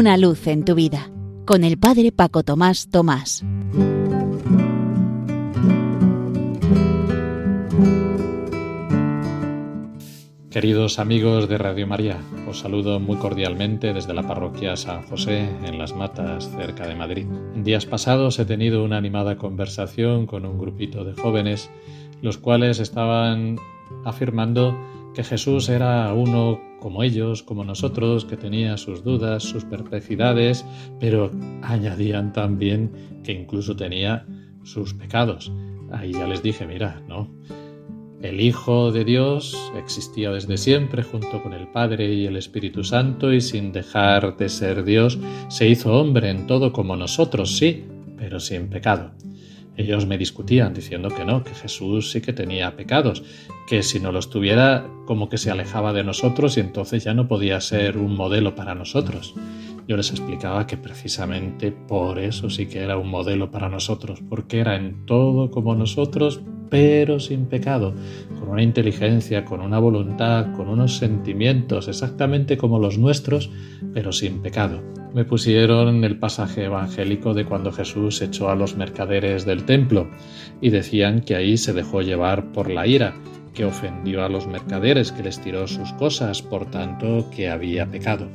Una luz en tu vida con el Padre Paco Tomás Tomás. Queridos amigos de Radio María, os saludo muy cordialmente desde la parroquia San José en Las Matas, cerca de Madrid. Días pasados he tenido una animada conversación con un grupito de jóvenes, los cuales estaban afirmando que Jesús era uno como ellos, como nosotros, que tenía sus dudas, sus perplejidades, pero añadían también que incluso tenía sus pecados. Ahí ya les dije, mira, no, el Hijo de Dios existía desde siempre junto con el Padre y el Espíritu Santo y sin dejar de ser Dios se hizo hombre en todo como nosotros, sí, pero sin pecado. Ellos me discutían diciendo que no, que Jesús sí que tenía pecados, que si no los tuviera como que se alejaba de nosotros y entonces ya no podía ser un modelo para nosotros. Yo les explicaba que precisamente por eso sí que era un modelo para nosotros, porque era en todo como nosotros, pero sin pecado, con una inteligencia, con una voluntad, con unos sentimientos exactamente como los nuestros, pero sin pecado. Me pusieron el pasaje evangélico de cuando Jesús echó a los mercaderes del templo y decían que ahí se dejó llevar por la ira, que ofendió a los mercaderes, que les tiró sus cosas, por tanto que había pecado.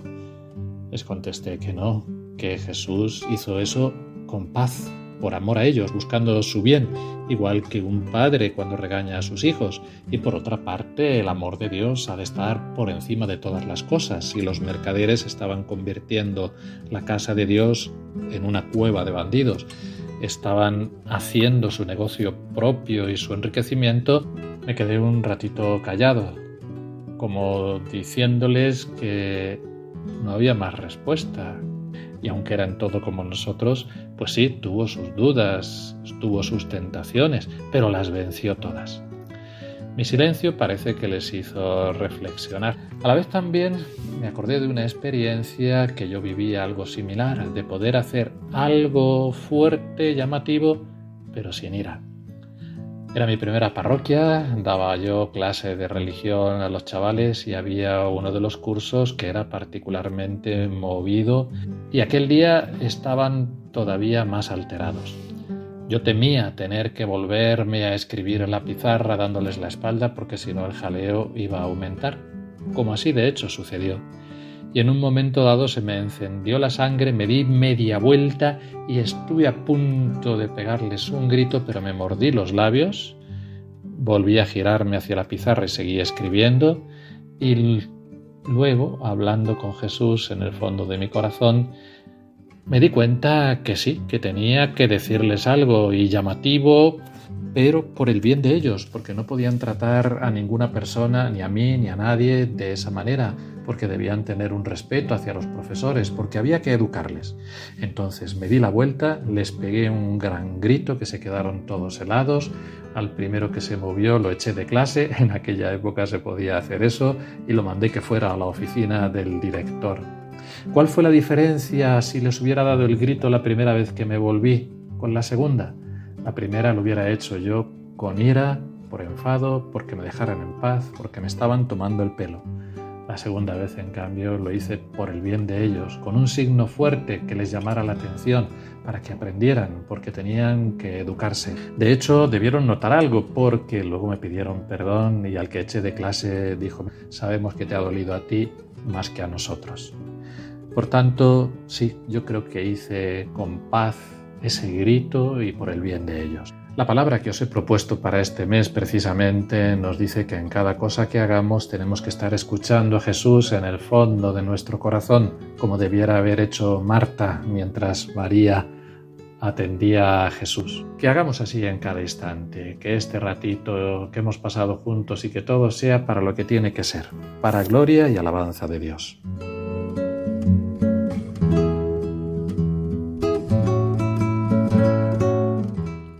Les contesté que no, que Jesús hizo eso con paz, por amor a ellos, buscando su bien, igual que un padre cuando regaña a sus hijos. Y por otra parte, el amor de Dios ha de estar por encima de todas las cosas, y los mercaderes estaban convirtiendo la casa de Dios en una cueva de bandidos. Estaban haciendo su negocio propio y su enriquecimiento. Me quedé un ratito callado, como diciéndoles que no había más respuesta, y aunque eran todo como nosotros, pues sí, tuvo sus dudas, tuvo sus tentaciones, pero las venció todas. Mi silencio parece que les hizo reflexionar. A la vez también me acordé de una experiencia que yo vivía algo similar, de poder hacer algo fuerte, llamativo, pero sin ira. Era mi primera parroquia, daba yo clase de religión a los chavales y había uno de los cursos que era particularmente movido y aquel día estaban todavía más alterados. Yo temía tener que volverme a escribir en la pizarra dándoles la espalda porque si no el jaleo iba a aumentar, como así de hecho sucedió y en un momento dado se me encendió la sangre, me di media vuelta y estuve a punto de pegarles un grito, pero me mordí los labios, volví a girarme hacia la pizarra y seguí escribiendo y luego, hablando con Jesús en el fondo de mi corazón, me di cuenta que sí, que tenía que decirles algo y llamativo, pero por el bien de ellos, porque no podían tratar a ninguna persona, ni a mí, ni a nadie, de esa manera, porque debían tener un respeto hacia los profesores, porque había que educarles. Entonces me di la vuelta, les pegué un gran grito que se quedaron todos helados, al primero que se movió lo eché de clase, en aquella época se podía hacer eso, y lo mandé que fuera a la oficina del director. ¿Cuál fue la diferencia si les hubiera dado el grito la primera vez que me volví con la segunda? La primera lo hubiera hecho yo con ira, por enfado, porque me dejaran en paz, porque me estaban tomando el pelo. La segunda vez, en cambio, lo hice por el bien de ellos, con un signo fuerte que les llamara la atención, para que aprendieran, porque tenían que educarse. De hecho, debieron notar algo, porque luego me pidieron perdón y al que eché de clase dijo, sabemos que te ha dolido a ti más que a nosotros. Por tanto, sí, yo creo que hice con paz ese grito y por el bien de ellos. La palabra que os he propuesto para este mes precisamente nos dice que en cada cosa que hagamos tenemos que estar escuchando a Jesús en el fondo de nuestro corazón, como debiera haber hecho Marta mientras María atendía a Jesús. Que hagamos así en cada instante, que este ratito que hemos pasado juntos y que todo sea para lo que tiene que ser, para gloria y alabanza de Dios.